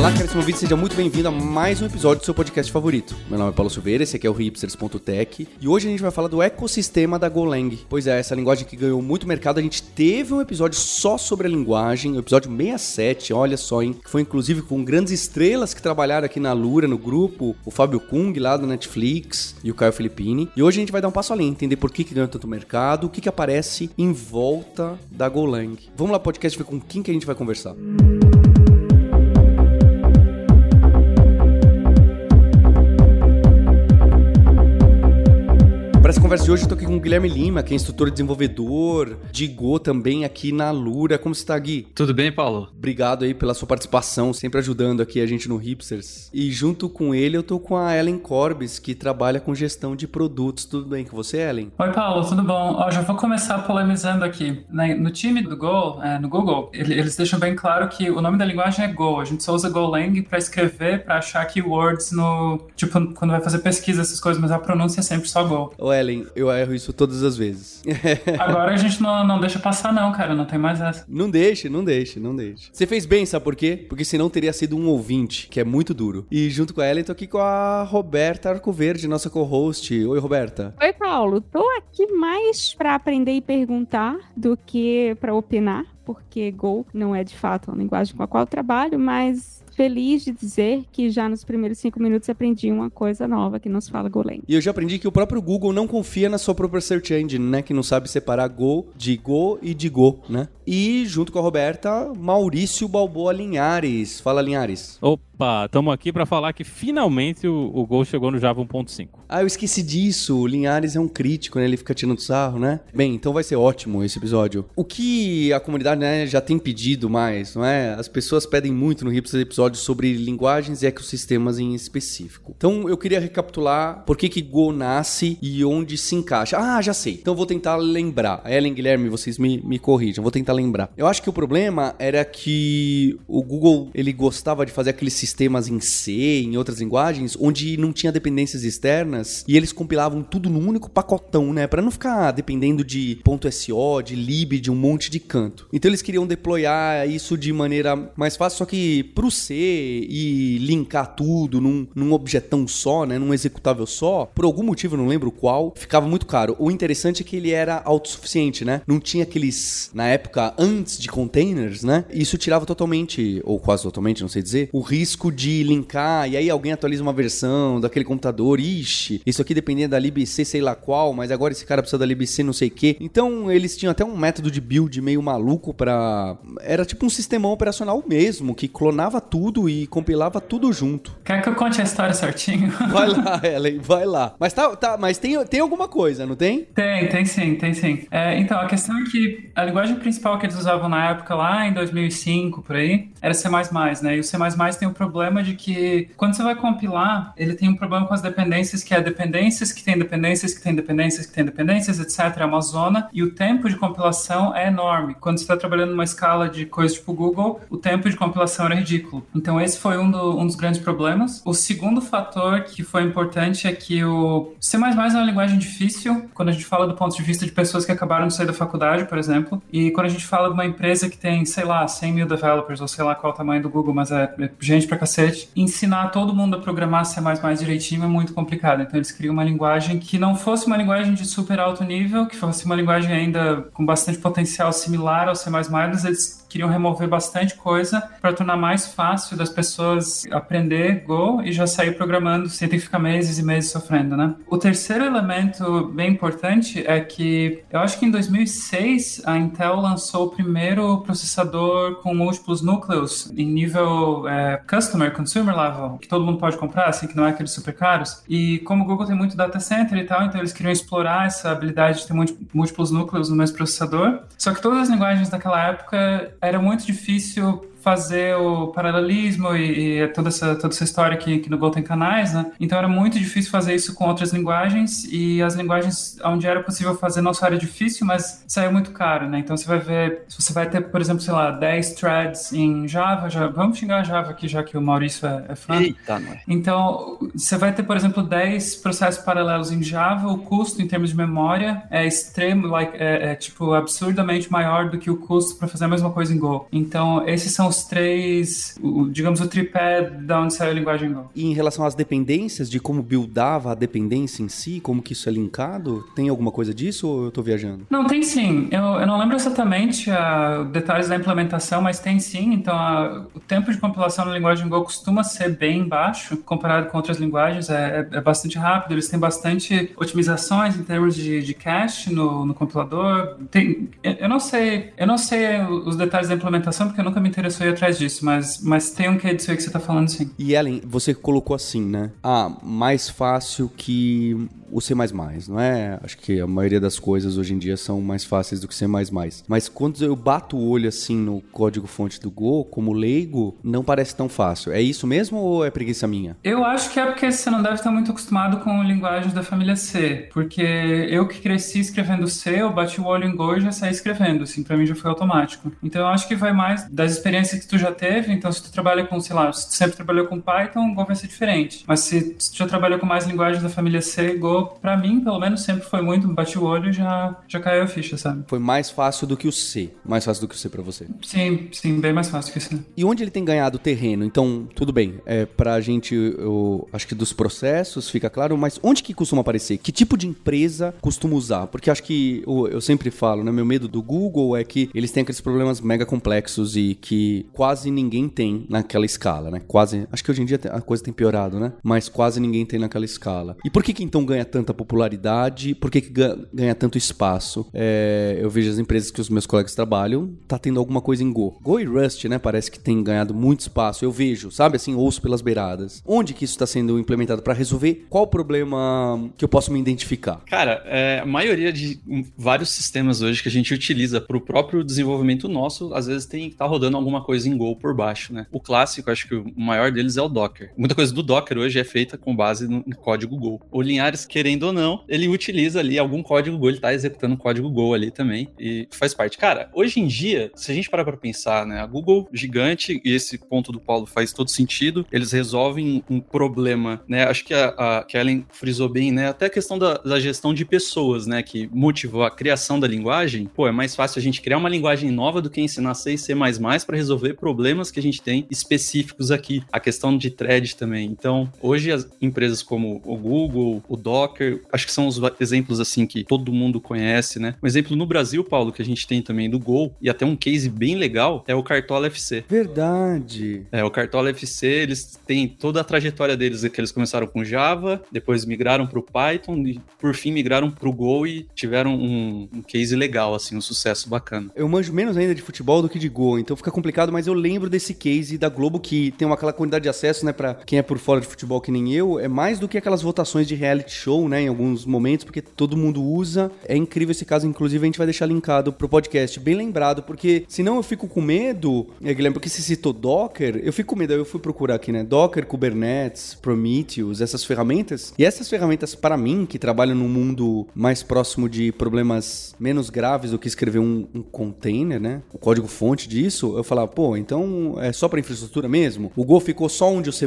Olá, caríssimo ouvinte, seja muito bem-vindo a mais um episódio do seu podcast favorito. Meu nome é Paulo Silveira, esse aqui é o hipsters.tech e hoje a gente vai falar do ecossistema da Golang. Pois é, essa linguagem que ganhou muito mercado, a gente teve um episódio só sobre a linguagem, o episódio 67, olha só, hein, que foi inclusive com grandes estrelas que trabalharam aqui na Lura, no grupo, o Fábio Kung lá do Netflix e o Caio Filippini. E hoje a gente vai dar um passo além, entender por que, que ganhou tanto mercado, o que, que aparece em volta da Golang. Vamos lá, podcast, ver com quem que a gente vai conversar. Música empresa. Conversa de hoje eu tô aqui com o Guilherme Lima, que é instrutor e desenvolvedor de Go também aqui na Lura. Como você tá, Gui? Tudo bem, Paulo? Obrigado aí pela sua participação, sempre ajudando aqui a gente no Hipsters. E junto com ele eu tô com a Ellen Corbis, que trabalha com gestão de produtos. Tudo bem com você, Ellen? Oi, Paulo, tudo bom? Ó, já vou começar polemizando aqui. No time do Go, é, no Google, eles deixam bem claro que o nome da linguagem é Go. A gente só usa Golang para escrever, para achar keywords no... Tipo, quando vai fazer pesquisa, essas coisas, mas a pronúncia é sempre só Go. Ô, Ellen, eu erro isso todas as vezes. Agora a gente não, não deixa passar, não, cara. Não tem mais essa. Não deixe, não deixe, não deixe. Você fez bem, sabe por quê? Porque senão teria sido um ouvinte, que é muito duro. E junto com ela, eu tô aqui com a Roberta Arcoverde, nossa co-host. Oi, Roberta. Oi, Paulo. Tô aqui mais para aprender e perguntar do que para opinar, porque Go não é de fato uma linguagem com a qual eu trabalho, mas feliz de dizer que já nos primeiros cinco minutos aprendi uma coisa nova que nos fala Golang. E eu já aprendi que o próprio Google não confia na sua própria search engine, né? Que não sabe separar Go de Go e de Go, né? E junto com a Roberta, Maurício Balboa Linhares. Fala, Linhares. Opa! Opa, estamos aqui para falar que finalmente o, o Gol chegou no Java 1.5. Ah, eu esqueci disso. O Linhares é um crítico, né? Ele fica tirando sarro, né? Bem, então vai ser ótimo esse episódio. O que a comunidade né, já tem pedido mais, não é? As pessoas pedem muito no Rips episódios sobre linguagens e ecossistemas em específico. Então eu queria recapitular por que que Go nasce e onde se encaixa. Ah, já sei. Então vou tentar lembrar. Ellen Guilherme, vocês me, me corrijam. Vou tentar lembrar. Eu acho que o problema era que o Google ele gostava de fazer aquele sistema sistemas em C, em outras linguagens, onde não tinha dependências externas e eles compilavam tudo num único pacotão, né? Para não ficar dependendo de .so, de lib, de um monte de canto. Então eles queriam deployar isso de maneira mais fácil, só que pro C e linkar tudo num, num objetão só, né? Num executável só, por algum motivo, não lembro qual, ficava muito caro. O interessante é que ele era autossuficiente, né? Não tinha aqueles, na época, antes de containers, né? Isso tirava totalmente, ou quase totalmente, não sei dizer, o risco risco de linkar e aí alguém atualiza uma versão daquele computador, ixi, isso aqui dependia da libc sei lá qual, mas agora esse cara precisa da libc não sei o que. Então eles tinham até um método de build meio maluco para era tipo um sistema operacional mesmo, que clonava tudo e compilava tudo junto. Quer que eu conte a história certinho? Vai lá, Ellen, vai lá. Mas tá, tá mas tem, tem alguma coisa, não tem? Tem, tem sim, tem sim. É, então, a questão é que a linguagem principal que eles usavam na época lá, em 2005, por aí, era C++, né? E o C++ tem o problema de que quando você vai compilar, ele tem um problema com as dependências, que é dependências que tem dependências que tem dependências que tem dependências, etc. É uma zona e o tempo de compilação é enorme. Quando você está trabalhando numa escala de coisas tipo Google, o tempo de compilação era ridículo. Então esse foi um, do, um dos grandes problemas. O segundo fator que foi importante é que o C++ é uma linguagem difícil, quando a gente fala do ponto de vista de pessoas que acabaram de sair da faculdade, por exemplo, e quando a gente fala de uma empresa que tem, sei lá, 100 mil developers, ou sei lá qual o tamanho do Google, mas é, é gente pra cacete, ensinar todo mundo a programar C++ direitinho é muito complicado. Então eles criam uma linguagem que não fosse uma linguagem de super alto nível, que fosse uma linguagem ainda com bastante potencial similar ao C++, eles queriam remover bastante coisa para tornar mais fácil das pessoas aprender Go e já sair programando sem ter que ficar meses e meses sofrendo, né? O terceiro elemento bem importante é que eu acho que em 2006 a Intel lançou o primeiro processador com múltiplos núcleos em nível é, customer, consumer level, que todo mundo pode comprar, assim, que não é aqueles super caros. E como o Google tem muito data center e tal, então eles queriam explorar essa habilidade de ter múltiplos núcleos no mesmo processador. Só que todas as linguagens daquela época era muito difícil fazer o paralelismo e, e toda, essa, toda essa história que, que no Go tem canais, né? Então era muito difícil fazer isso com outras linguagens e as linguagens onde era possível fazer não só era difícil, mas saiu muito caro, né? Então você vai ver, se você vai ter, por exemplo, sei lá, 10 threads em Java, já, vamos xingar Java aqui, já que o Maurício é, é fã. Eita. Então, você vai ter, por exemplo, 10 processos paralelos em Java, o custo em termos de memória é extremo, like, é, é tipo absurdamente maior do que o custo para fazer a mesma coisa em Go. Então, esses são os três, o, digamos, o tripé da onde saiu a linguagem Go. E em relação às dependências, de como buildava a dependência em si, como que isso é linkado, tem alguma coisa disso ou eu tô viajando? Não, tem sim. Eu, eu não lembro exatamente uh, detalhes da implementação, mas tem sim. Então, uh, o tempo de compilação na linguagem Go costuma ser bem baixo comparado com outras linguagens, é, é, é bastante rápido. Eles têm bastante otimizações em termos de, de cache no, no compilador. Tem, eu não sei, eu não sei os detalhes da implementação porque eu nunca me interessou ir atrás disso, mas, mas tem um que disso aí que você está falando sim. E Ellen, você colocou assim, né? Ah, mais fácil que o C++, não é? Acho que a maioria das coisas hoje em dia são mais fáceis do que C++. Mas quando eu bato o olho assim no código-fonte do Go, como leigo, não parece tão fácil. É isso mesmo ou é preguiça minha? Eu acho que é porque você não deve estar muito acostumado com linguagens da família C. Porque eu que cresci escrevendo C, eu bati o olho em Go e já saí escrevendo. Assim, pra mim já foi automático. Então eu acho que vai mais das experiências que tu já teve. Então se tu trabalha com, sei lá, se tu sempre trabalhou com Python, Go vai ser diferente. Mas se, tu já trabalhou com mais linguagens da família C, Go para mim, pelo menos, sempre foi muito, bati o olho e já, já caiu a ficha, sabe? Foi mais fácil do que o C. Mais fácil do que o C para você. Sim, sim, bem mais fácil que o C. E onde ele tem ganhado terreno? Então, tudo bem. É, pra gente, eu acho que dos processos fica claro, mas onde que costuma aparecer? Que tipo de empresa costuma usar? Porque acho que eu, eu sempre falo, né? Meu medo do Google é que eles têm aqueles problemas mega complexos e que quase ninguém tem naquela escala, né? Quase. Acho que hoje em dia a coisa tem piorado, né? Mas quase ninguém tem naquela escala. E por que que então ganha tanta popularidade? Por que, que ganha tanto espaço? É, eu vejo as empresas que os meus colegas trabalham, tá tendo alguma coisa em Go. Go e Rust, né? Parece que tem ganhado muito espaço. Eu vejo, sabe? Assim, ouço pelas beiradas. Onde que isso está sendo implementado para resolver? Qual o problema que eu posso me identificar? Cara, é, a maioria de vários sistemas hoje que a gente utiliza para o próprio desenvolvimento nosso, às vezes tem que estar tá rodando alguma coisa em Go por baixo, né? O clássico, acho que o maior deles é o Docker. Muita coisa do Docker hoje é feita com base no código Go. O Linhares, querendo ou não, ele utiliza ali algum código Go, ele tá executando código Go ali também e faz parte. Cara, hoje em dia, se a gente parar para pensar, né, a Google gigante e esse ponto do Paulo faz todo sentido, eles resolvem um problema, né? Acho que a, a que a Ellen frisou bem, né? Até a questão da, da gestão de pessoas, né, que motivou a criação da linguagem. Pô, é mais fácil a gente criar uma linguagem nova do que ensinar C e C++ para resolver problemas que a gente tem específicos aqui. A questão de thread também. Então, hoje as empresas como o Google, o Docker, acho que são os exemplos assim que todo mundo conhece, né? Um exemplo no Brasil, Paulo, que a gente tem também do Go e até um case bem legal é o Cartola FC. Verdade. É, o Cartola FC, eles têm toda a trajetória deles, que eles começaram com Java, depois migraram para o Python e por fim migraram para o Go e tiveram um, um, case legal, assim, um sucesso bacana. Eu manjo menos ainda de futebol do que de Go, então fica complicado, mas eu lembro desse case da Globo que tem uma, aquela quantidade de acesso, né, para quem é por fora de futebol que nem eu, é mais do que aquelas votações de reality show, né, em alguns momentos, porque todo mundo usa. É incrível esse caso, inclusive a gente vai deixar linkado pro podcast, bem lembrado, porque senão eu fico com medo, é, Guilherme, porque se citou Docker, eu fico com medo, eu fui procurar aqui, né, Docker, Kubernetes, Prometheus, essas ferramentas, e essas ferramentas para mim, que trabalham num mundo mais próximo de problemas menos graves do que escrever um, um container, né, o código fonte disso, eu falava, pô, então é só para infraestrutura mesmo? O Go ficou só onde o C++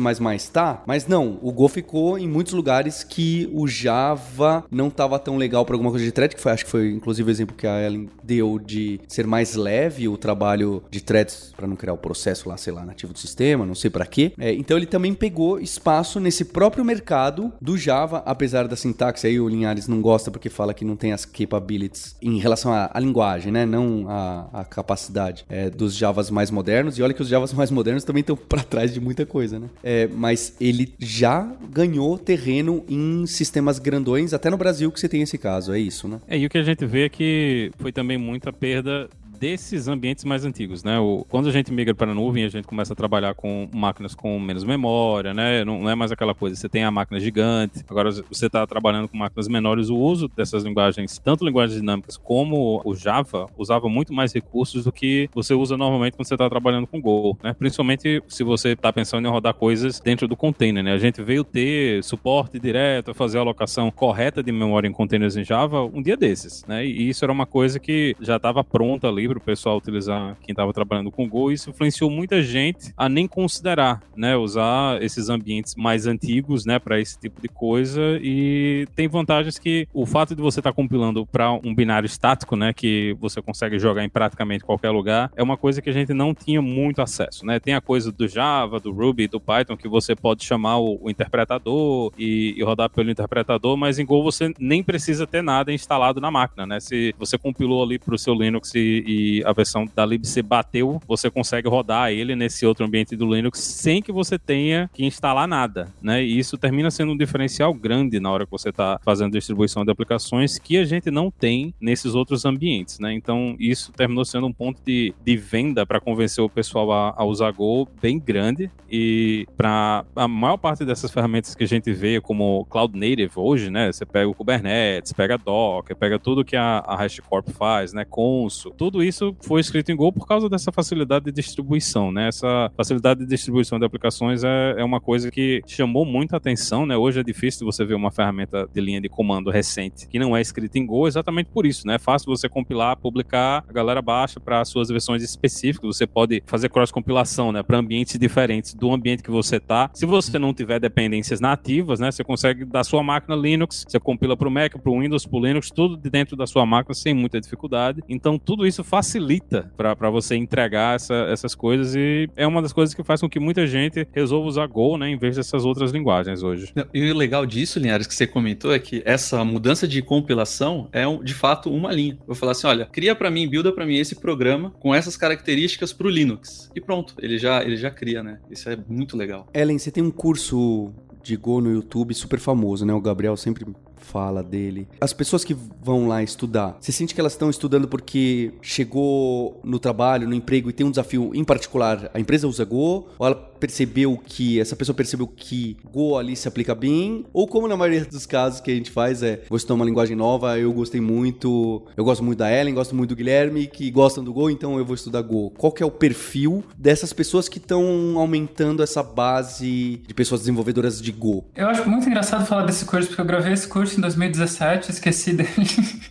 tá? Mas não, o Go ficou em muitos lugares que o Java não estava tão legal para alguma coisa de thread, que foi, acho que foi inclusive o exemplo que a Ellen deu de ser mais leve o trabalho de threads para não criar o processo lá, sei lá, nativo do sistema, não sei para quê. É, então ele também pegou espaço nesse próprio mercado do Java, apesar da sintaxe aí o Linhares não gosta porque fala que não tem as capabilities em relação à, à linguagem, né? Não a, a capacidade é, dos Javas mais modernos. E olha que os Javas mais modernos também estão para trás de muita coisa, né? É, mas ele já ganhou terreno em sistemas grandões, até no Brasil que você tem esse caso, é isso, né? É, e o que a gente vê é que foi também muita perda desses ambientes mais antigos, né? O, quando a gente migra para a nuvem, a gente começa a trabalhar com máquinas com menos memória, né? Não, não é mais aquela coisa, você tem a máquina gigante, agora você está trabalhando com máquinas menores, o uso dessas linguagens, tanto linguagens dinâmicas como o Java, usava muito mais recursos do que você usa normalmente quando você está trabalhando com Go, né? Principalmente se você está pensando em rodar coisas dentro do container, né? A gente veio ter suporte direto, fazer a alocação correta de memória em containers em Java um dia desses, né? E isso era uma coisa que já estava pronta ali o pessoal utilizar quem estava trabalhando com Go, isso influenciou muita gente a nem considerar, né? Usar esses ambientes mais antigos, né? Para esse tipo de coisa e tem vantagens que o fato de você estar tá compilando para um binário estático, né? Que você consegue jogar em praticamente qualquer lugar, é uma coisa que a gente não tinha muito acesso, né? Tem a coisa do Java, do Ruby, do Python que você pode chamar o, o interpretador e, e rodar pelo interpretador, mas em Go você nem precisa ter nada instalado na máquina, né? Se você compilou ali para o seu Linux e, e, a versão da libc bateu, você consegue rodar ele nesse outro ambiente do Linux sem que você tenha que instalar nada, né? E isso termina sendo um diferencial grande na hora que você está fazendo distribuição de aplicações que a gente não tem nesses outros ambientes, né? Então isso terminou sendo um ponto de, de venda para convencer o pessoal a, a usar Go bem grande e para a maior parte dessas ferramentas que a gente vê como Cloud Native hoje, né? Você pega o Kubernetes, pega Docker, pega tudo que a, a HashiCorp faz, né? Consul, tudo isso foi escrito em Go por causa dessa facilidade de distribuição, né? Essa facilidade de distribuição de aplicações é, é uma coisa que chamou muita atenção, né? Hoje é difícil você ver uma ferramenta de linha de comando recente que não é escrita em Go, exatamente por isso, né? É fácil você compilar, publicar, a galera baixa para suas versões específicas, você pode fazer cross-compilação, né? Para ambientes diferentes do ambiente que você tá. Se você não tiver dependências nativas, né? Você consegue da sua máquina Linux, você compila para o Mac, para o Windows, para o Linux, tudo de dentro da sua máquina sem muita dificuldade. Então tudo isso facilita para você entregar essa, essas coisas e é uma das coisas que faz com que muita gente resolva usar Go, né? Em vez dessas outras linguagens hoje. E o legal disso, Linhares, que você comentou é que essa mudança de compilação é de fato uma linha. Eu vou falar assim, olha, cria para mim, builda para mim esse programa com essas características para o Linux. E pronto, ele já ele já cria, né? Isso é muito legal. Ellen, você tem um curso de Go no YouTube super famoso, né? O Gabriel sempre fala dele. As pessoas que vão lá estudar, você sente que elas estão estudando porque chegou no trabalho, no emprego e tem um desafio em particular, a empresa usa Go, ou ela percebeu que, essa pessoa percebeu que Go ali se aplica bem, ou como na maioria dos casos que a gente faz é, vou estudar uma linguagem nova, eu gostei muito, eu gosto muito da Ellen, gosto muito do Guilherme, que gostam do Go, então eu vou estudar Go. Qual que é o perfil dessas pessoas que estão aumentando essa base de pessoas desenvolvedoras de Go? Eu acho muito engraçado falar desse curso, porque eu gravei esse curso em 2017, esqueci dele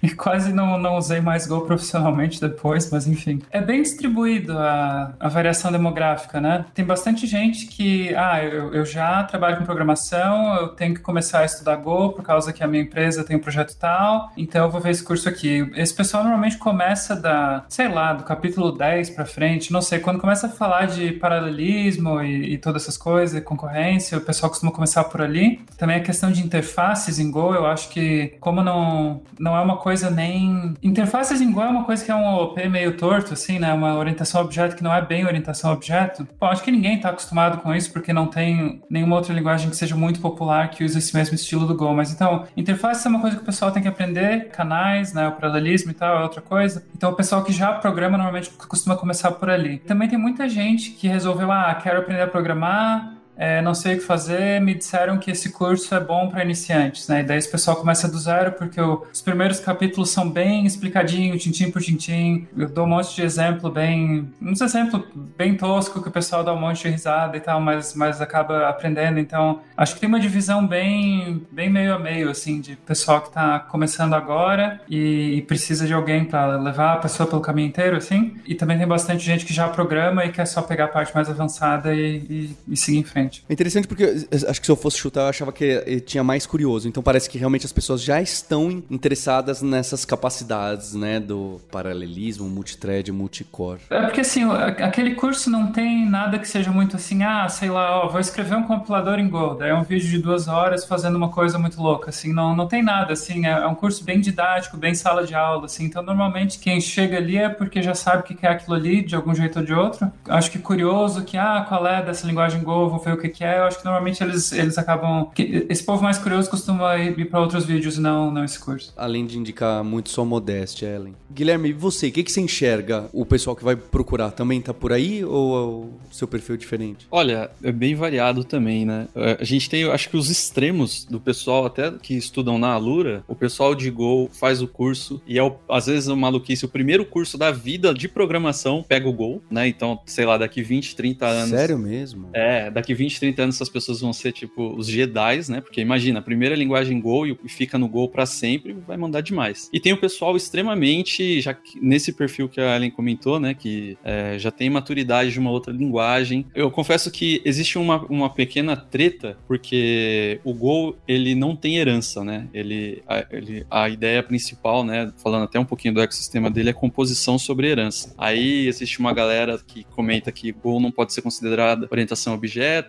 e quase não, não usei mais Go profissionalmente depois, mas enfim. É bem distribuído a, a variação demográfica, né? Tem bastante gente que, ah, eu, eu já trabalho com programação, eu tenho que começar a estudar Go por causa que a minha empresa tem um projeto tal, então eu vou ver esse curso aqui. Esse pessoal normalmente começa da, sei lá, do capítulo 10 para frente, não sei, quando começa a falar de paralelismo e, e todas essas coisas, concorrência, o pessoal costuma começar por ali. Também a questão de interfaces em Go, eu acho que como não, não é uma coisa nem... Interfaces em Go é uma coisa que é um OP meio torto, assim, né? Uma orientação a objeto que não é bem orientação a objeto. Bom, acho que ninguém está acostumado com isso porque não tem nenhuma outra linguagem que seja muito popular que use esse mesmo estilo do Go. Mas então, interface é uma coisa que o pessoal tem que aprender, canais, né? O paralelismo e tal é outra coisa. Então, o pessoal que já programa normalmente costuma começar por ali. Também tem muita gente que resolveu, ah, quero aprender a programar, é, não sei o que fazer, me disseram que esse curso é bom para iniciantes, né? E daí esse pessoal começa do zero, porque o, os primeiros capítulos são bem explicadinhos, tintim por tintim. Eu dou um monte de exemplo bem. uns exemplos bem tosco que o pessoal dá um monte de risada e tal, mas, mas acaba aprendendo. Então, acho que tem uma divisão bem, bem meio a meio, assim, de pessoal que está começando agora e, e precisa de alguém para levar a pessoa pelo caminho inteiro, assim. E também tem bastante gente que já programa e quer só pegar a parte mais avançada e, e, e seguir em frente. É interessante porque acho que se eu fosse chutar, eu achava que tinha mais curioso. Então parece que realmente as pessoas já estão interessadas nessas capacidades, né? Do paralelismo, multithread, multicore. É porque assim, aquele curso não tem nada que seja muito assim, ah, sei lá, ó, vou escrever um compilador em Go. Daí é um vídeo de duas horas fazendo uma coisa muito louca. Assim, não, não tem nada, assim, é, é um curso bem didático, bem sala de aula, assim. Então normalmente quem chega ali é porque já sabe o que é aquilo ali, de algum jeito ou de outro. Acho que curioso que, ah, qual é dessa linguagem Go, vou ver ver o que, que é, eu acho que normalmente eles, eles acabam. Esse povo mais curioso costuma ir para outros vídeos e não, não esse curso. Além de indicar muito só modéstia, Ellen. Guilherme, e você? O que, que você enxerga? O pessoal que vai procurar também tá por aí ou é o seu perfil diferente? Olha, é bem variado também, né? É, a gente tem, acho que os extremos do pessoal, até que estudam na Alura, o pessoal de Go faz o curso e é, o, às vezes, uma maluquice, o primeiro curso da vida de programação pega o Go, né? Então, sei lá, daqui 20, 30 anos. Sério mesmo? É, daqui 20, 30 anos essas pessoas vão ser tipo os Jedi, né? Porque imagina, a primeira linguagem Go e fica no Go para sempre, vai mandar demais. E tem o pessoal extremamente, já nesse perfil que a Ellen comentou, né? Que é, já tem maturidade de uma outra linguagem. Eu confesso que existe uma, uma pequena treta, porque o Go, ele não tem herança, né? Ele a, ele, a ideia principal, né? Falando até um pouquinho do ecossistema dele, é composição sobre herança. Aí existe uma galera que comenta que Go não pode ser considerada orientação a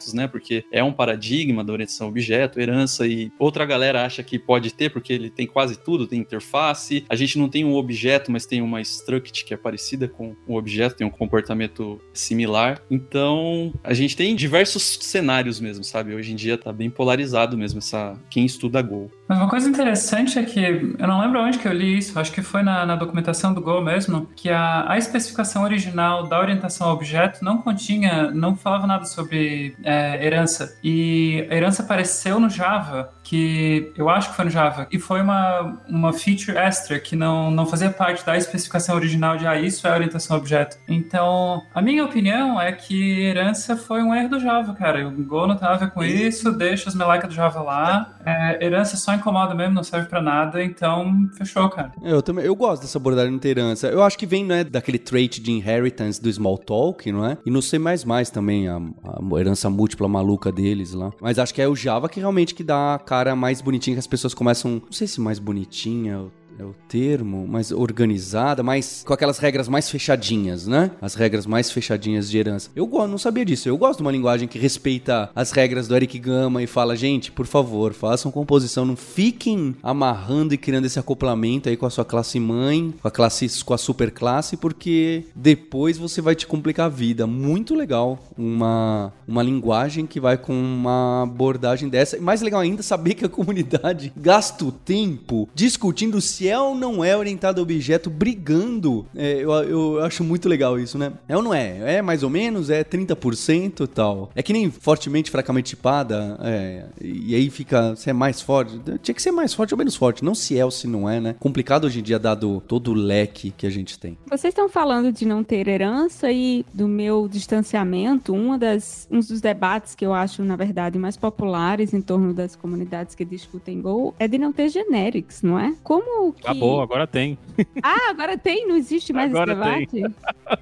objetos, né? Porque é um paradigma da orientação a objeto, herança, e outra galera acha que pode ter, porque ele tem quase tudo, tem interface. A gente não tem um objeto, mas tem uma struct que é parecida com o objeto, tem um comportamento similar. Então, a gente tem diversos cenários mesmo, sabe? Hoje em dia tá bem polarizado mesmo essa quem estuda Go. Mas uma coisa interessante é que, eu não lembro onde que eu li isso, acho que foi na, na documentação do Go mesmo, que a, a especificação original da orientação a objeto não continha, não falava nada sobre é, herança. E a herança apareceu no Java que eu acho que foi no Java, e foi uma, uma feature extra que não, não fazia parte da especificação original de ah, isso é orientação a objeto. Então, a minha opinião é que herança foi um erro do Java, cara. O Go não tem nada a ver com isso, deixa as meleca do Java lá. É, herança só incomoda mesmo, não serve para nada, então fechou, cara. Eu também, eu gosto dessa abordagem ter herança. Eu acho que vem, né, daquele trait de inheritance do Smalltalk, não é? E no C++ também, a, a herança múltipla maluca deles lá. Mas acho que é o Java que realmente que dá cara mais bonitinha que as pessoas começam. Não sei se mais bonitinha é o termo, mais organizada, mais com aquelas regras mais fechadinhas, né? As regras mais fechadinhas de herança. Eu gosto, não sabia disso. Eu gosto de uma linguagem que respeita as regras do Eric Gama e fala, gente, por favor, façam composição, não fiquem amarrando e criando esse acoplamento aí com a sua classe mãe, com a classe com a super classe, porque depois você vai te complicar a vida. Muito legal uma uma linguagem que vai com uma abordagem dessa. E mais legal ainda saber que a comunidade gasta o tempo discutindo se se é ou não é orientado a objeto brigando. É, eu, eu acho muito legal isso, né? É ou não é? É mais ou menos? É 30% e tal. É que nem fortemente, fracamente tipada. É, e aí fica. Se é mais forte. Tinha que ser mais forte ou menos forte. Não se é ou se não é, né? Complicado hoje em dia, dado todo o leque que a gente tem. Vocês estão falando de não ter herança e do meu distanciamento. Uma das, um dos debates que eu acho, na verdade, mais populares em torno das comunidades que discutem Go é de não ter generics, não é? Como que. Acabou, agora tem. Ah, agora tem? Não existe mais agora esse debate? Tem.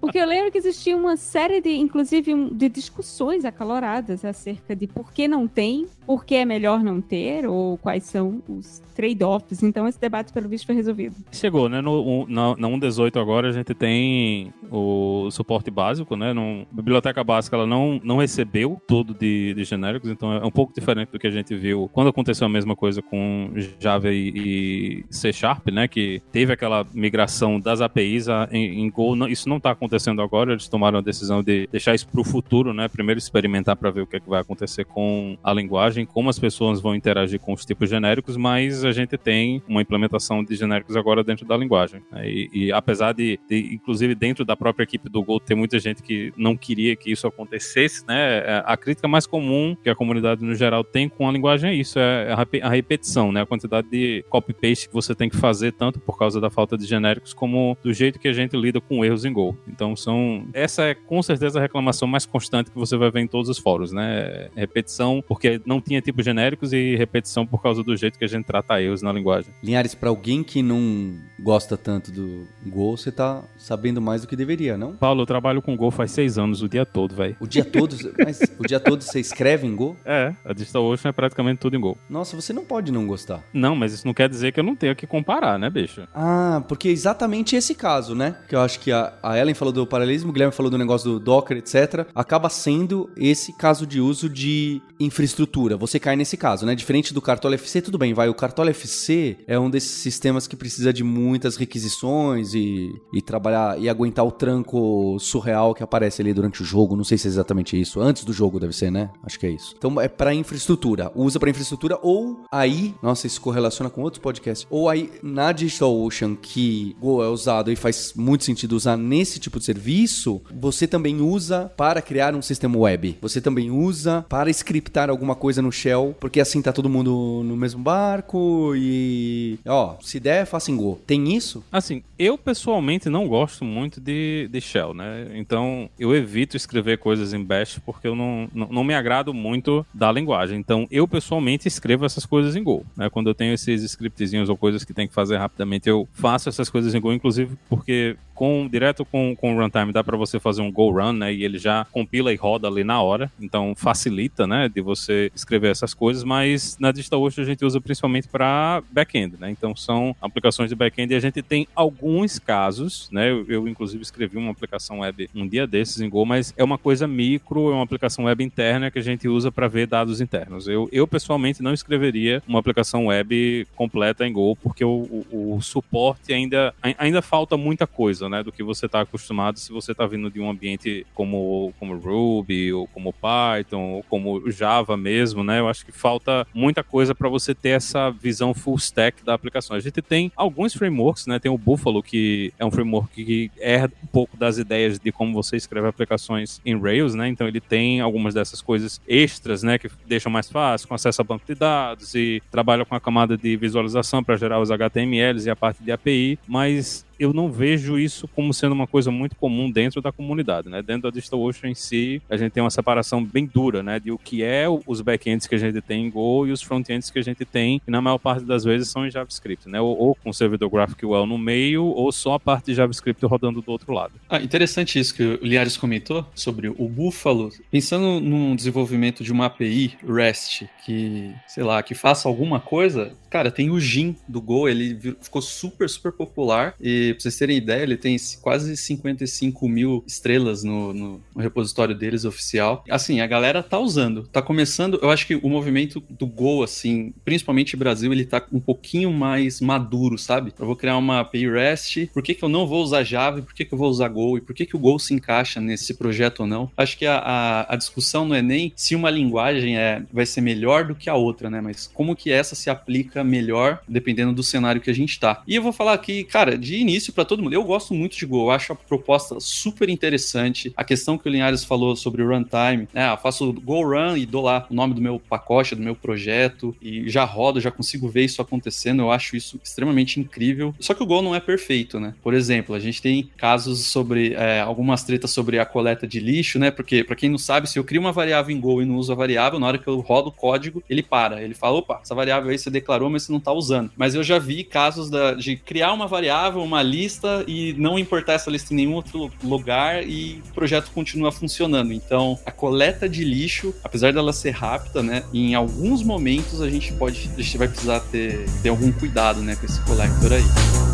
Porque eu lembro que existia uma série de, inclusive, de discussões acaloradas acerca de por que não tem, por que é melhor não ter, ou quais são os trade-offs. Então, esse debate, pelo visto, foi resolvido. Chegou, né? No, na, na 1.18 agora, a gente tem o suporte básico, né? No, a biblioteca básica, ela não, não recebeu tudo de, de genéricos, então é um pouco diferente do que a gente viu quando aconteceu a mesma coisa com Java e, e C Sharp, né? Que teve aquela migração das APIs a, em, em Go. Não, isso não está acontecendo agora, eles tomaram a decisão de deixar isso para o futuro, né? Primeiro experimentar para ver o que, é que vai acontecer com a linguagem, como as pessoas vão interagir com os tipos genéricos, mas a gente tem uma implementação de genéricos agora dentro da linguagem. Né? E, e, apesar de, de, inclusive, dentro da própria equipe do Go, ter muita gente que não queria que isso acontecesse, né? É, a crítica mais comum que a comunidade no geral tem com a linguagem é isso, é a repetição, né? A quantidade de copy-paste que você tem que fazer, tanto por causa da falta de genéricos, como do jeito que a gente lida com erros em Go. Então, são. Essa é com certeza a reclamação mais constante que você vai ver em todos os fóruns, né? Repetição, porque não tinha tipos genéricos, e repetição por causa do jeito que a gente trata erros na linguagem. Linhares, para alguém que não gosta tanto do Go, você tá sabendo mais do que deveria, não? Paulo, eu trabalho com Go faz seis anos, o dia todo, velho. O dia todo? mas o dia todo você escreve em Go? É, a DigitalOcean é praticamente tudo em Go. Nossa, você não pode não gostar. Não, mas isso não quer dizer que eu não tenha que comparar, né, bicho? Ah, porque é exatamente esse caso, né? Que eu acho que a, a Ellen falou do paralelismo, o Guilherme falou do negócio do Docker, etc. Acaba sendo esse caso de uso de infraestrutura. Você cai nesse caso, né? Diferente do Cartola FC, tudo bem, vai. O Cartola FC é um desses sistemas que precisa de muitas requisições e, e trabalhar e aguentar o tranco surreal que aparece ali durante o jogo. Não sei se é exatamente isso. Antes do jogo deve ser, né? Acho que é isso. Então é para infraestrutura. Usa para infraestrutura ou aí, nossa, isso correlaciona com outros podcasts. Ou aí na DigitalOcean que Go é usado e faz muito sentido usar nesse tipo de serviço, você também usa para criar um sistema web. Você também usa para scriptar alguma coisa no shell, porque assim tá todo mundo no mesmo barco e ó, se der, faça em Go. Tem isso? Assim, eu pessoalmente não gosto muito de, de shell, né? Então eu evito escrever coisas em bash porque eu não, não, não me agrado muito da linguagem. Então eu pessoalmente escrevo essas coisas em Go, né? Quando eu tenho esses scriptzinhos ou coisas que tem que fazer rapidamente, eu faço essas coisas em Go, inclusive porque com direto com, com o runtime dá para você fazer um Go run, né? E ele já compila e roda ali na hora, então facilita, né? De você escrever essas coisas, mas na DigitalOcean a gente usa principalmente para back-end, né? Então são aplicações de back-end e a gente tem alguns casos, né? Eu, eu, inclusive escrevi uma aplicação web um dia desses em Go, mas é uma coisa micro, é uma aplicação web interna que a gente usa para ver dados internos. Eu, eu pessoalmente não escreveria uma aplicação web completa em Go porque o, o, o suporte ainda ainda falta muita coisa, né? Do que você está acostumado se você está vindo de um ambiente como como Ruby ou como Python ou como Java mesmo, né? Eu acho que falta muita coisa para você ter essa visão full stack da aplicação. A gente tem alguns frameworks, né? Tem o Buffalo, que é um framework que erra um pouco das ideias de como você escreve aplicações em Rails, né? Então ele tem algumas dessas coisas extras, né? Que deixam mais fácil, com acesso a banco de dados e trabalha com a camada de visualização para gerar os HTMLs e a parte de API, mas eu não vejo isso como sendo uma coisa muito comum dentro da comunidade, né? Dentro da DigitalOcean em si, a gente tem uma separação bem dura, né? De o que é os backends que a gente tem em Go e os frontends que a gente tem, e na maior parte das vezes são em JavaScript, né? Ou, ou com o servidor GraphQL no meio, ou só a parte de JavaScript rodando do outro lado. Ah, interessante isso que o Liares comentou sobre o Buffalo. Pensando num desenvolvimento de uma API REST que, sei lá, que faça alguma coisa, cara, tem o Gin do Go, ele ficou super, super popular e pra vocês terem ideia, ele tem quase 55 mil estrelas no, no, repositório deles oficial. Assim, a galera tá usando, tá começando. Eu acho que o movimento do Go, assim, principalmente Brasil, ele tá um pouquinho mais maduro, sabe? Eu vou criar uma API REST, por que, que eu não vou usar Java por que, que eu vou usar Go e por que, que o Go se encaixa nesse projeto ou não? Acho que a, a, a discussão não é nem se uma linguagem é, vai ser melhor do que a outra, né? Mas como que essa se aplica melhor dependendo do cenário que a gente tá. E eu vou falar aqui, cara, de início início para todo mundo. Eu gosto muito de Go, acho a proposta super interessante. A questão que o Linhares falou sobre o runtime, né? Eu faço Go Run e dou lá o nome do meu pacote, do meu projeto e já rodo, já consigo ver isso acontecendo. Eu acho isso extremamente incrível. Só que o Go não é perfeito, né? Por exemplo, a gente tem casos sobre é, algumas tretas sobre a coleta de lixo, né? Porque, para quem não sabe, se eu crio uma variável em Go e não uso a variável, na hora que eu rodo o código, ele para. Ele fala: opa, essa variável aí você declarou, mas você não tá usando. Mas eu já vi casos da, de criar uma variável, uma lista e não importar essa lista em nenhum outro lugar e o projeto continua funcionando. Então, a coleta de lixo, apesar dela ser rápida, né, em alguns momentos a gente pode, a gente vai precisar ter, ter algum cuidado, né, com esse collector aí.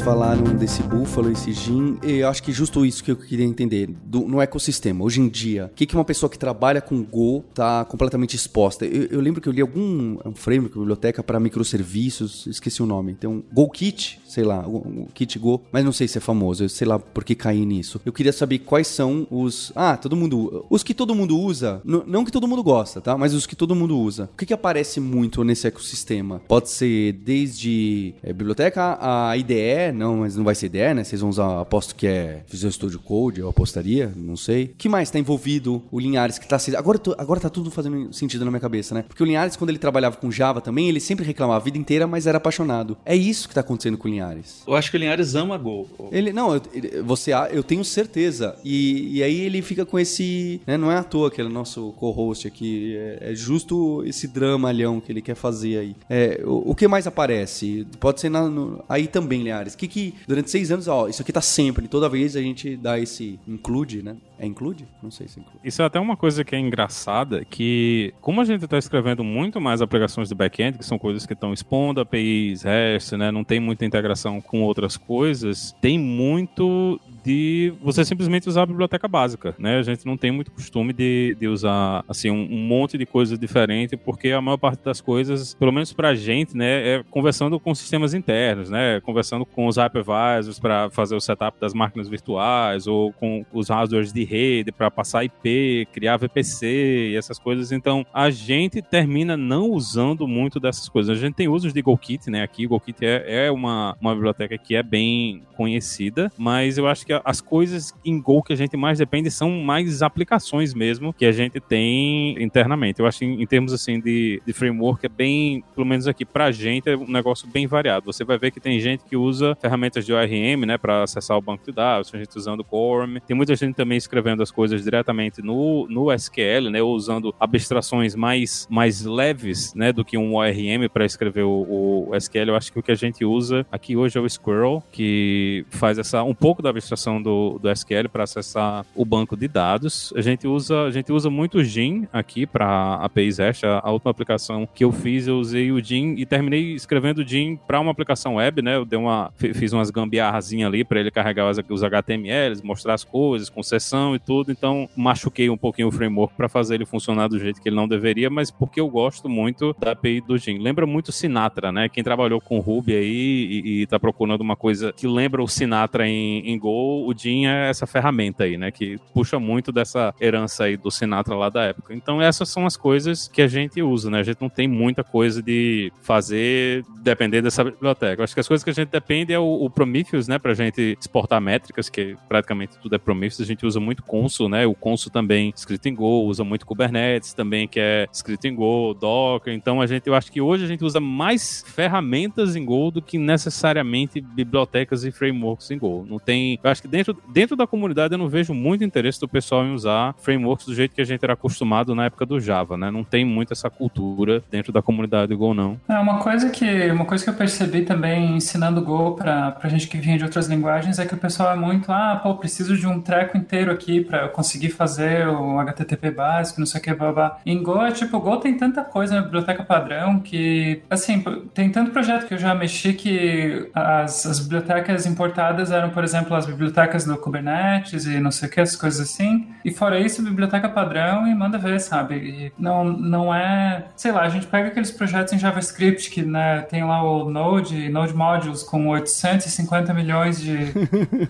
Falaram desse búfalo, esse gin, e eu acho que justo isso que eu queria entender, do, no ecossistema, hoje em dia, o que, que uma pessoa que trabalha com Go tá completamente exposta? Eu, eu lembro que eu li algum um framework, biblioteca para microserviços, esqueci o nome, tem um Go Kit, sei lá, um Kit Go, mas não sei se é famoso, eu sei lá por que caí nisso. Eu queria saber quais são os, ah, todo mundo, os que todo mundo usa, não que todo mundo gosta, tá? Mas os que todo mundo usa. O que, que aparece muito nesse ecossistema? Pode ser desde é, biblioteca a IDE, não, mas não vai ser ideia, né? Vocês vão usar, aposto que é Visual Studio Code, eu apostaria, não sei. O que mais tá envolvido? O Linhares que tá... Agora, tô, agora tá tudo fazendo sentido na minha cabeça, né? Porque o Linhares, quando ele trabalhava com Java também, ele sempre reclamava a vida inteira, mas era apaixonado. É isso que tá acontecendo com o Linhares. Eu acho que o Linhares ama Go. Ele, não, eu, você, eu tenho certeza. E, e aí ele fica com esse... Né? Não é à toa que ele é nosso co-host aqui. É, é, justo esse dramalhão que ele quer fazer aí. É, o, o que mais aparece? Pode ser na, no, aí também, Linhares? Que que durante seis anos, ó, isso aqui tá sempre, toda vez a gente dá esse include, né? É include? Não sei se include. Isso é até uma coisa que é engraçada, que como a gente está escrevendo muito mais aplicações de back-end, que são coisas que estão expondo APIs, REST, né, não tem muita integração com outras coisas, tem muito de você simplesmente usar a biblioteca básica, né? A gente não tem muito costume de, de usar, assim, um, um monte de coisa diferente, porque a maior parte das coisas, pelo menos pra gente, né, é conversando com sistemas internos, né? Conversando com os hypervisors para fazer o setup das máquinas virtuais, ou com os hardwares de rede para passar IP, criar VPC e essas coisas. Então, a gente termina não usando muito dessas coisas. A gente tem usos de GoKit, né? Aqui, GoKit é, é uma, uma biblioteca que é bem conhecida, mas eu acho que as coisas em Go que a gente mais depende são mais aplicações mesmo que a gente tem internamente. Eu acho que em, termos assim de, de framework é bem, pelo menos aqui pra gente, é um negócio bem variado. Você vai ver que tem gente que usa ferramentas de ORM, né, para acessar o banco de dados, tem gente usando Corm, tem muita gente também escrevendo as coisas diretamente no, no SQL, né, ou usando abstrações mais, mais leves, né, do que um ORM para escrever o, o SQL. Eu acho que o que a gente usa aqui hoje é o Squirrel, que faz essa um pouco da abstração do, do SQL para acessar o banco de dados. A gente usa, a gente usa muito o Gin aqui para APIs REST. A, a, última aplicação que eu fiz, eu usei o Gin e terminei escrevendo o Gin para uma aplicação web, né? Eu dei uma, fiz umas gambiarrazinhas ali para ele carregar os, os HTMLs, mostrar as coisas, concessão e tudo. Então, machuquei um pouquinho o framework para fazer ele funcionar do jeito que ele não deveria, mas porque eu gosto muito da API do Gin. Lembra muito Sinatra, né? Quem trabalhou com Ruby aí e, e tá procurando uma coisa que lembra o Sinatra em, em Go, o Gin é essa ferramenta aí, né? Que puxa muito dessa herança aí do Sinatra lá da época. Então essas são as coisas que a gente usa, né? A gente não tem muita coisa de fazer depender dessa biblioteca. Eu acho que as coisas que a gente depende é o, o Prometheus, né? Pra gente exportar métricas, que praticamente tudo é Prometheus. A gente usa muito Consul, né? O Consul também escrito em Go, usa muito Kubernetes também, que é escrito em Go, Docker. Então a gente, eu acho que hoje a gente usa mais ferramentas em Go do que necessariamente bibliotecas e frameworks em Go. Não tem, eu acho que dentro, dentro da comunidade eu não vejo muito interesse do pessoal em usar frameworks do jeito que a gente era acostumado na época do Java, né? Não tem muito essa cultura dentro da comunidade Go, não. É uma coisa que uma coisa que eu percebi também ensinando Go para gente que vinha de outras linguagens é que o pessoal é muito, ah, pô, preciso de um treco inteiro aqui para eu conseguir fazer o HTTP básico, não sei o que, babá. Em Go é tipo, Go tem tanta coisa na biblioteca padrão que, assim, tem tanto projeto que eu já mexi que as, as bibliotecas importadas eram, por exemplo, as bibliotecas do Kubernetes e não sei o que, essas coisas assim. E fora isso, biblioteca padrão e manda ver, sabe? E não, não é. Sei lá, a gente pega aqueles projetos em JavaScript que né, tem lá o Node, Node Modules com 850 milhões de,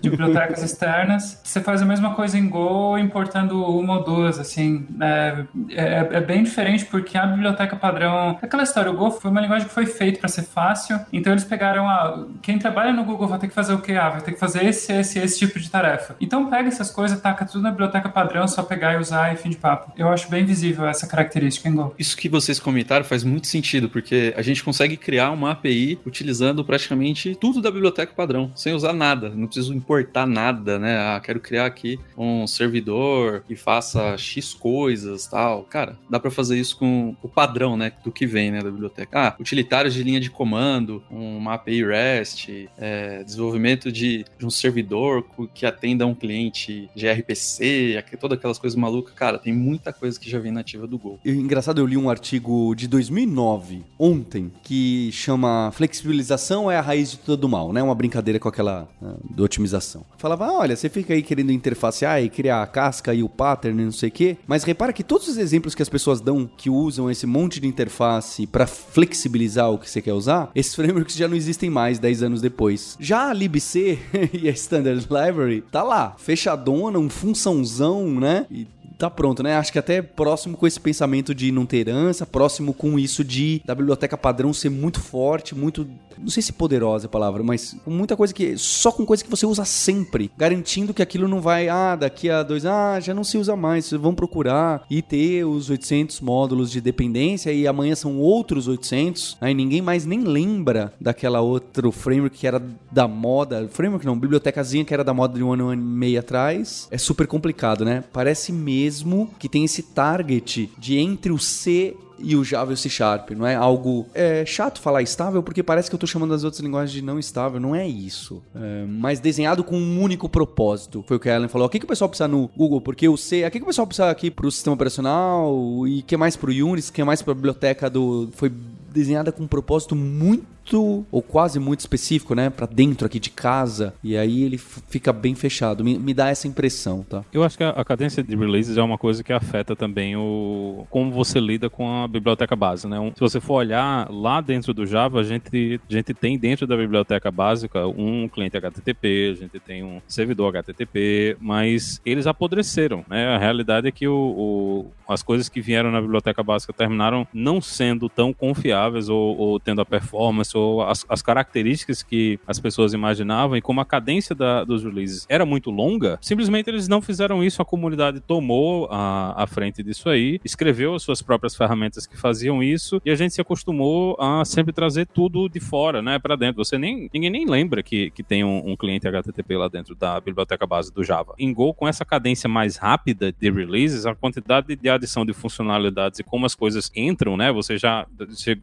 de bibliotecas externas. Você faz a mesma coisa em Go importando uma ou duas, assim. É, é, é bem diferente porque a biblioteca padrão. Aquela história, o Go foi uma linguagem que foi feita para ser fácil, então eles pegaram a. Quem trabalha no Google vai ter que fazer o quê? Ah, vai ter que fazer esse, esse, esse tipo de tarefa. Então pega essas coisas, taca tudo na biblioteca padrão, só pegar e usar e fim de papo. Eu acho bem visível essa característica em Go. Isso que vocês comentaram faz muito sentido, porque a gente consegue criar uma API utilizando praticamente tudo da biblioteca padrão, sem usar nada. Não preciso importar nada, né? Ah, quero criar aqui um servidor que faça X coisas tal. Cara, dá para fazer isso com o padrão, né? Do que vem, né? Da biblioteca. Ah, utilitários de linha de comando, uma API REST, é, desenvolvimento de, de um servidor que atenda um cliente gRPC, todas aquelas coisas malucas. Cara, tem muita coisa que já vem nativa do Go. E, engraçado, eu li um artigo de 2009, ontem, que chama Flexibilização é a raiz de todo mal, né? Uma brincadeira com aquela uh, do otimização. Falava, ah, olha, você fica aí querendo interfacear e criar a casca e o pattern e não sei o quê, mas repara que todos os exemplos que as pessoas dão que usam esse monte de interface para flexibilizar o que você quer usar, esses frameworks já não existem mais 10 anos depois. Já a libc e a Standard Library tá lá, fechadona, um funçãozão, né? E tá pronto, né? Acho que até próximo com esse pensamento de não ter herança, próximo com isso de da biblioteca padrão ser muito forte, muito não sei se poderosa é a palavra, mas com muita coisa que só com coisa que você usa sempre, garantindo que aquilo não vai, ah, daqui a dois, ah, já não se usa mais, vão procurar e ter os 800 módulos de dependência e amanhã são outros 800, aí ninguém mais nem lembra daquela outro framework que era da moda, framework não, bibliotecazinha que era da moda de um ano, um ano e meio atrás. É super complicado, né? Parece mesmo que tem esse target de entre o C e o Java e o C Sharp. Não é algo é, chato falar estável, porque parece que eu estou chamando as outras linguagens de não estável. Não é isso. É, mas desenhado com um único propósito. Foi o que a Ellen falou. O que, que o pessoal precisa no Google? Porque o C. O que, que o pessoal precisa aqui para o sistema operacional? E que mais para o Unix? Que mais para a biblioteca do. Foi desenhada com um propósito muito ou quase muito específico, né, para dentro aqui de casa, e aí ele fica bem fechado. Me, me, dá essa impressão, tá? Eu acho que a, a, cadência de releases é uma coisa que afeta também o como você lida com a biblioteca base, né? Um, se você for olhar lá dentro do Java, a gente, a gente tem dentro da biblioteca básica um cliente HTTP, a gente tem um servidor HTTP, mas eles apodreceram, né? A realidade é que o, o as coisas que vieram na biblioteca básica terminaram não sendo tão confiáveis ou, ou tendo a performance ou as, as, características que as pessoas imaginavam e como a cadência da, dos releases era muito longa, simplesmente eles não fizeram isso, a comunidade tomou a, a frente disso aí, escreveu as suas próprias ferramentas que faziam isso e a gente se acostumou a sempre trazer tudo de fora, né, para dentro. Você nem ninguém nem lembra que, que tem um, um cliente HTTP lá dentro da biblioteca base do Java. Em Go, com essa cadência mais rápida de releases, a quantidade de adição de funcionalidades e como as coisas entram, né? Você já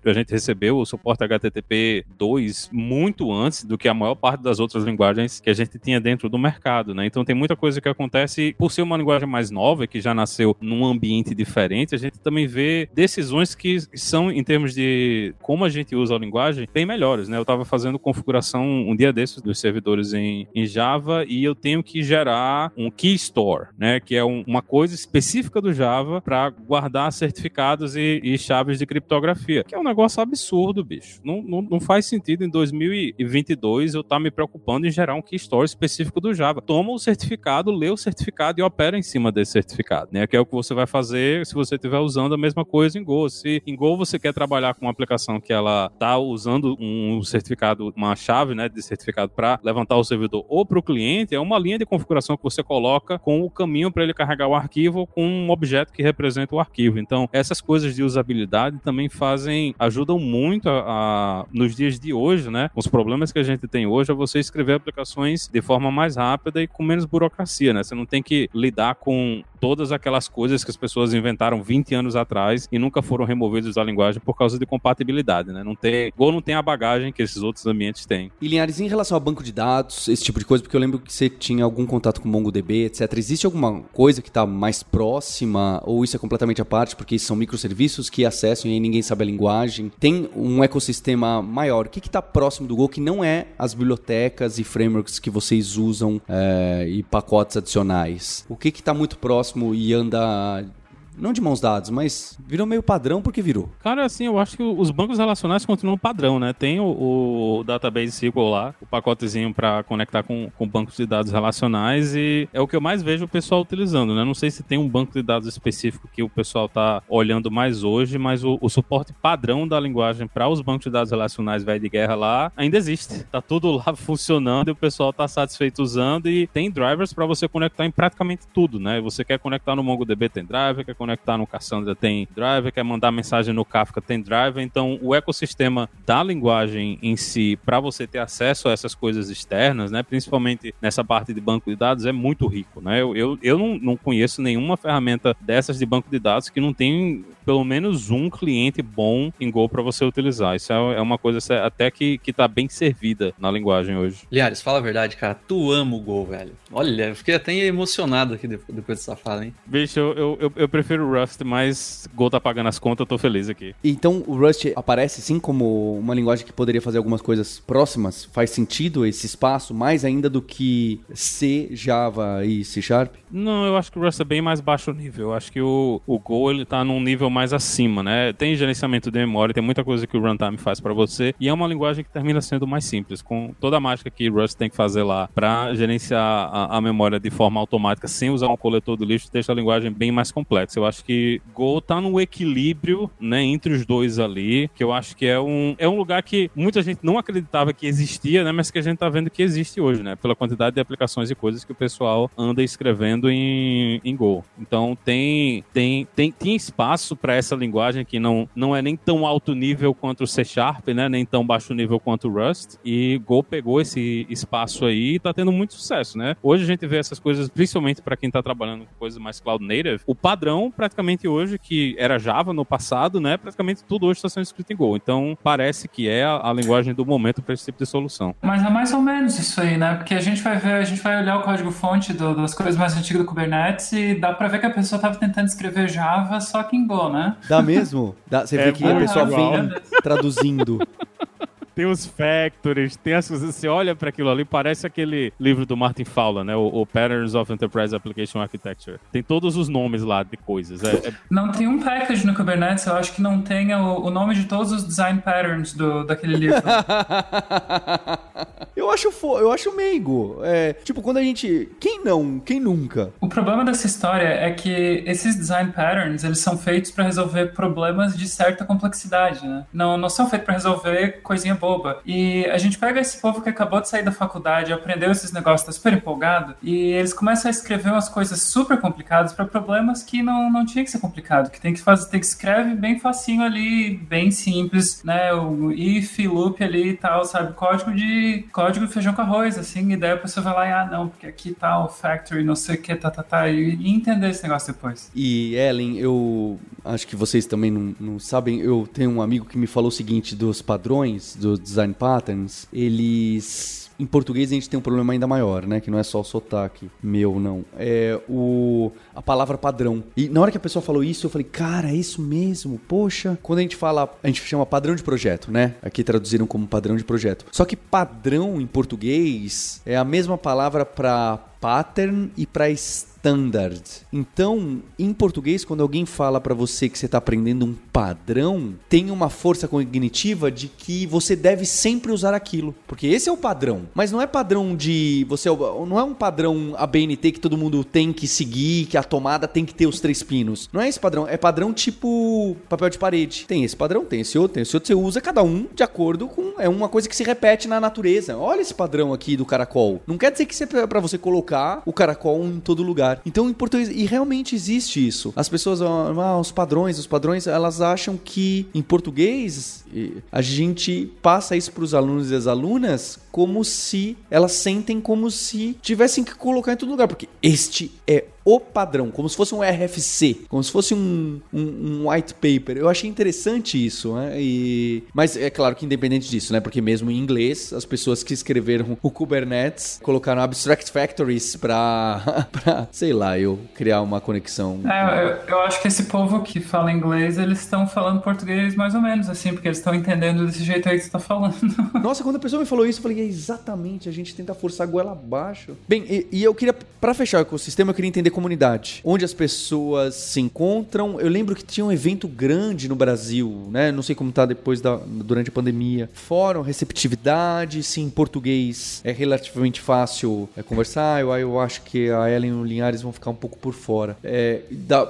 a gente recebeu o suporte HTTP 2 muito antes do que a maior parte das outras linguagens que a gente tinha dentro do mercado, né? Então tem muita coisa que acontece por ser uma linguagem mais nova que já nasceu num ambiente diferente, a gente também vê decisões que são em termos de como a gente usa a linguagem bem melhores, né? Eu estava fazendo configuração um dia desses dos servidores em, em Java e eu tenho que gerar um key store, né? Que é um, uma coisa específica do Java para guardar certificados e, e, chaves de criptografia, que é um negócio absurdo, bicho. Não, não, não faz sentido em 2022 eu estar tá me preocupando em gerar um key store específico do Java. Toma o certificado, lê o certificado e opera em cima desse certificado, né? Que é o que você vai fazer se você estiver usando a mesma coisa em Go. Se em Go você quer trabalhar com uma aplicação que ela está usando um certificado, uma chave, né, de certificado para levantar o servidor ou para o cliente, é uma linha de configuração que você coloca com o caminho para ele carregar o arquivo com um objeto que representa o arquivo. Então, essas coisas de usabilidade também fazem, ajudam muito a, a, nos dias de hoje, né? Os problemas que a gente tem hoje é você escrever aplicações de forma mais rápida e com menos burocracia, né? Você não tem que lidar com todas aquelas coisas que as pessoas inventaram 20 anos atrás e nunca foram removidas da linguagem por causa de compatibilidade, né? Não tem, Go não tem a bagagem que esses outros ambientes têm. E Linhares, em relação ao banco de dados, esse tipo de coisa, porque eu lembro que você tinha algum contato com MongoDB, etc. Existe alguma coisa que está mais próxima ou isso é completamente à parte, porque são microserviços que acessam e ninguém sabe a linguagem? Tem um ecossistema maior. O que está próximo do Go que não é as bibliotecas e frameworks que vocês usam é, e pacotes adicionais? O que está muito próximo próximo e anda não de mãos dadas, mas virou meio padrão porque virou. Cara, assim, eu acho que os bancos relacionais continuam padrão, né? Tem o, o Database SQL lá, o pacotezinho para conectar com, com bancos de dados relacionais e é o que eu mais vejo o pessoal utilizando, né? Não sei se tem um banco de dados específico que o pessoal tá olhando mais hoje, mas o, o suporte padrão da linguagem para os bancos de dados relacionais velho de guerra lá ainda existe. Tá tudo lá funcionando e o pessoal tá satisfeito usando e tem drivers para você conectar em praticamente tudo, né? Você quer conectar no MongoDB, tem driver, quer conectar no Cassandra tem driver, quer mandar mensagem no Kafka tem driver. Então, o ecossistema da linguagem em si, para você ter acesso a essas coisas externas, né, principalmente nessa parte de banco de dados, é muito rico. Né? Eu, eu, eu não, não conheço nenhuma ferramenta dessas de banco de dados que não tem pelo menos um cliente bom em Go para você utilizar. Isso é, é uma coisa até que, que tá bem servida na linguagem hoje. Liares, fala a verdade, cara. Tu ama o Go, velho. Olha, fiquei até emocionado aqui depois dessa fala, hein? Bicho, eu, eu, eu prefiro o Rust, mas Go tá pagando as contas, eu tô feliz aqui. Então o Rust aparece sim como uma linguagem que poderia fazer algumas coisas próximas? Faz sentido esse espaço mais ainda do que C, Java e C Sharp? Não, eu acho que o Rust é bem mais baixo nível. Eu acho que o, o Go ele tá num nível mais acima, né? Tem gerenciamento de memória, tem muita coisa que o runtime faz para você e é uma linguagem que termina sendo mais simples, com toda a mágica que Rust tem que fazer lá para gerenciar a, a, memória de forma automática sem usar um coletor de lixo, deixa a linguagem bem mais complexa. Eu acho que Go tá no equilíbrio, né, entre os dois ali, que eu acho que é um, é um lugar que muita gente não acreditava que existia, né, mas que a gente tá vendo que existe hoje, né, pela quantidade de aplicações e coisas que o pessoal anda escrevendo em, em Go. Então tem tem tem, tem espaço para essa linguagem que não, não é nem tão alto nível quanto o C Sharp, né? Nem tão baixo nível quanto o Rust. E Go pegou esse espaço aí e tá tendo muito sucesso, né? Hoje a gente vê essas coisas, principalmente para quem tá trabalhando com coisas mais cloud native. O padrão, praticamente hoje, que era Java no passado, né? Praticamente tudo hoje está sendo escrito em Go. Então parece que é a, a linguagem do momento para esse tipo de solução. Mas é mais ou menos isso aí, né? Porque a gente vai ver, a gente vai olhar o código-fonte das coisas mais antigas do Kubernetes e dá para ver que a pessoa estava tentando escrever Java só que em Go, né? Dá mesmo? Dá, você é vê que a pessoa vem traduzindo. Tem os factories, tem as coisas. Você olha para aquilo ali, parece aquele livro do Martin Fowler, né? O, o, Patterns of Enterprise Application Architecture. Tem todos os nomes lá de coisas. É, é... Não tem um package no Kubernetes, eu acho que não tenha o, o nome de todos os design patterns do, daquele livro. eu acho fo... eu acho meigo. É, tipo, quando a gente. Quem não? Quem nunca? O problema dessa história é que esses design patterns eles são feitos para resolver problemas de certa complexidade, né? Não, não são feitos para resolver coisinha boa boba. E a gente pega esse povo que acabou de sair da faculdade, aprendeu esses negócios, tá super empolgado, e eles começam a escrever umas coisas super complicadas para problemas que não, não tinha que ser complicado, que tem que fazer, tem que escreve bem facinho ali, bem simples, né? O if, loop ali e tal, sabe? Código de código de feijão com arroz, assim, e daí a pessoa vai lá e, ah, não, porque aqui tá o factory, não sei o que, tá, tá, tá, e, e entender esse negócio depois. E Ellen, eu acho que vocês também não, não sabem, eu tenho um amigo que me falou o seguinte dos padrões, dos design patterns, eles em português a gente tem um problema ainda maior, né? Que não é só o sotaque meu, não. É o a palavra padrão. E na hora que a pessoa falou isso, eu falei, cara, é isso mesmo? Poxa. Quando a gente fala, a gente chama padrão de projeto, né? Aqui traduziram como padrão de projeto. Só que padrão em português é a mesma palavra para pattern e para standard. Então, em português, quando alguém fala para você que você está aprendendo um padrão, tem uma força cognitiva de que você deve sempre usar aquilo, porque esse é o padrão. Mas não é padrão de você não é um padrão ABNT que todo mundo tem que seguir, que a tomada tem que ter os três pinos. Não é esse padrão, é padrão tipo papel de parede. Tem esse padrão, tem esse outro, tem esse outro, você usa cada um de acordo com é uma coisa que se repete na natureza. Olha esse padrão aqui do caracol. Não quer dizer que é para você colocar o caracol em todo lugar. Então, em português, e realmente existe isso. As pessoas, ah, os padrões, os padrões, elas acham que em português a gente passa isso para os alunos e as alunas como se elas sentem como se tivessem que colocar em todo lugar, porque este é o padrão, como se fosse um RFC, como se fosse um, um, um white paper. Eu achei interessante isso, né? E... Mas é claro que independente disso, né? Porque mesmo em inglês, as pessoas que escreveram o Kubernetes colocaram abstract factories para, sei lá, eu criar uma conexão. É, eu, eu, acho que esse povo que fala inglês, eles estão falando português mais ou menos, assim, porque eles estão entendendo desse jeito aí que você está falando. Nossa, quando a pessoa me falou isso, eu falei, é exatamente, a gente tenta forçar a goela abaixo. Bem, e, e eu queria, para fechar o ecossistema, eu queria entender comunidade, onde as pessoas se encontram. Eu lembro que tinha um evento grande no Brasil, né? Não sei como tá depois da durante a pandemia. Fórum, receptividade, sim, em português é relativamente fácil é, conversar. Eu, eu acho que a Ellen e o Linhares vão ficar um pouco por fora. É, da,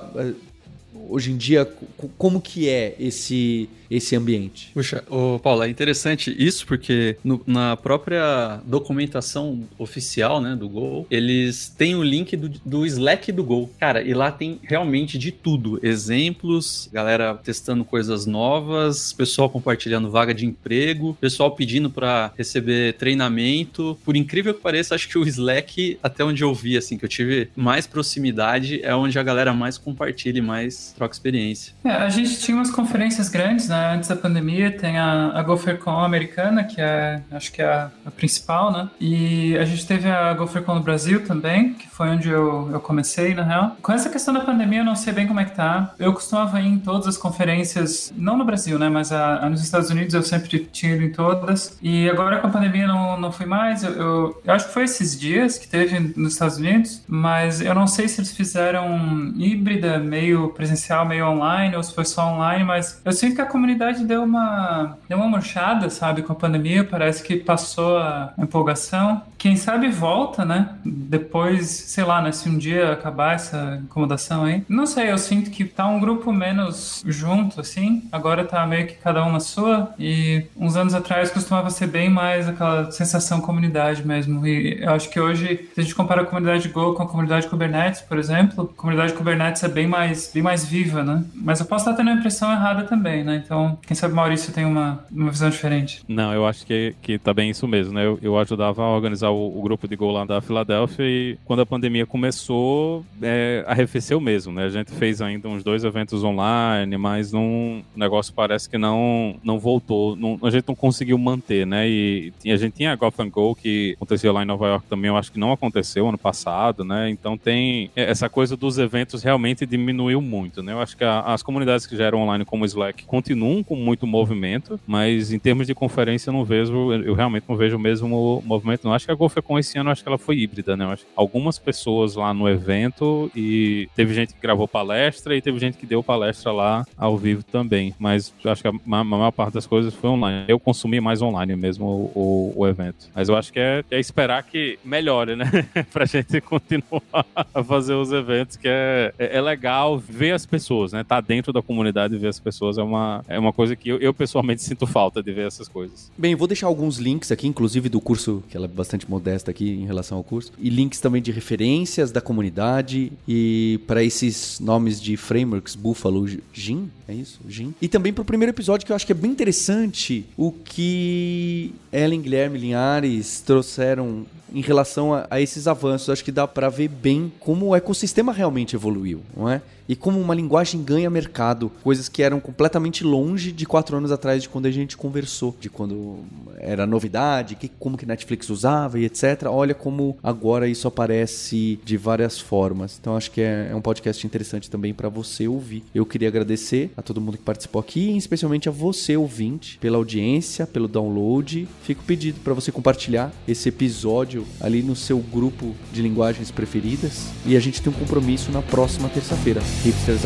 hoje em dia, como que é esse esse ambiente. Puxa, Paulo, é interessante isso porque no, na própria documentação oficial, né, do Gol, eles têm o link do, do Slack do Gol. Cara, e lá tem realmente de tudo. Exemplos, galera testando coisas novas, pessoal compartilhando vaga de emprego, pessoal pedindo para receber treinamento. Por incrível que pareça, acho que o Slack, até onde eu vi, assim, que eu tive mais proximidade, é onde a galera mais compartilha e mais troca experiência. É, a gente tinha umas conferências grandes, né? Antes da pandemia tem a, a GopherCon americana, que é, acho que é a, a, principal, né? E a gente teve a GopherCon no Brasil também, que foi onde eu, eu comecei, na real. Com essa questão da pandemia, eu não sei bem como é que tá. Eu costumava ir em todas as conferências, não no Brasil, né? Mas a nos Estados Unidos eu sempre tinha ido em todas. E agora com a pandemia não, não fui mais. Eu, eu, eu acho que foi esses dias que teve nos Estados Unidos, mas eu não sei se eles fizeram híbrida, meio presencial, meio online, ou se foi só online, mas eu sinto que a comunidade deu uma, deu uma murchada, sabe, com a pandemia. Parece que passou a empolgação. Quem sabe volta, né? Depois, sei lá, né? Se um dia acabar essa incomodação aí. Não sei, eu sinto que tá um grupo menos junto, assim. Agora tá meio que cada um na sua. E uns anos atrás costumava ser bem mais aquela sensação comunidade mesmo. E eu acho que hoje, se a gente compara a comunidade Go com a comunidade Kubernetes, por exemplo, a comunidade Kubernetes é bem mais, bem mais viva, né? Mas eu posso estar tendo a impressão errada também, né? Então, quem sabe Maurício tem uma, uma visão diferente. Não, eu acho que, que tá bem isso mesmo, né? Eu, eu ajudava a organizar o, o, grupo de gol lá da Filadélfia e quando a pandemia começou, é, arrefeceu mesmo, né? A gente fez ainda uns dois eventos online, mas não, o negócio parece que não, não voltou, não, a gente não conseguiu manter, né? E, e a gente tinha a Gotham Go, que acontecia lá em Nova York também, eu acho que não aconteceu ano passado, né? Então tem essa coisa dos eventos realmente diminuiu muito, né? Eu acho que a, as comunidades que já eram online como o Slack continuam com muito movimento, mas em termos de conferência eu não vejo, eu realmente não vejo o mesmo movimento. Não acho que a GoFecon esse ano, acho que ela foi híbrida, né? Eu acho que algumas pessoas lá no evento e teve gente que gravou palestra e teve gente que deu palestra lá ao vivo também, mas acho que a, a maior parte das coisas foi online. Eu consumi mais online mesmo o, o, o evento. Mas eu acho que é, é esperar que melhore, né? pra gente continuar a fazer os eventos, que é, é, é legal ver as pessoas, né? Tá dentro da comunidade e ver as pessoas é uma, é uma coisa que eu, eu, pessoalmente sinto falta de ver essas coisas. Bem, vou deixar alguns links aqui, inclusive do curso, que ela é bastante modesta aqui em relação ao curso, e links também de referências da comunidade e para esses nomes de frameworks, Buffalo, Gin, é isso? Gin. E também pro primeiro episódio que eu acho que é bem interessante o que Ellen Guilherme Linhares trouxeram em relação a, a esses avanços. Acho que dá para ver bem como o ecossistema realmente evoluiu, não é? e como uma linguagem ganha mercado, coisas que eram completamente longe de quatro anos atrás de quando a gente conversou, de quando era novidade, que, como que Netflix usava e etc. Olha como agora isso aparece de várias formas. Então acho que é, é um podcast interessante também para você ouvir. Eu queria agradecer a todo mundo que participou aqui, especialmente a você ouvinte pela audiência, pelo download. Fico pedido para você compartilhar esse episódio ali no seu grupo de linguagens preferidas e a gente tem um compromisso na próxima terça-feira. Hipsters,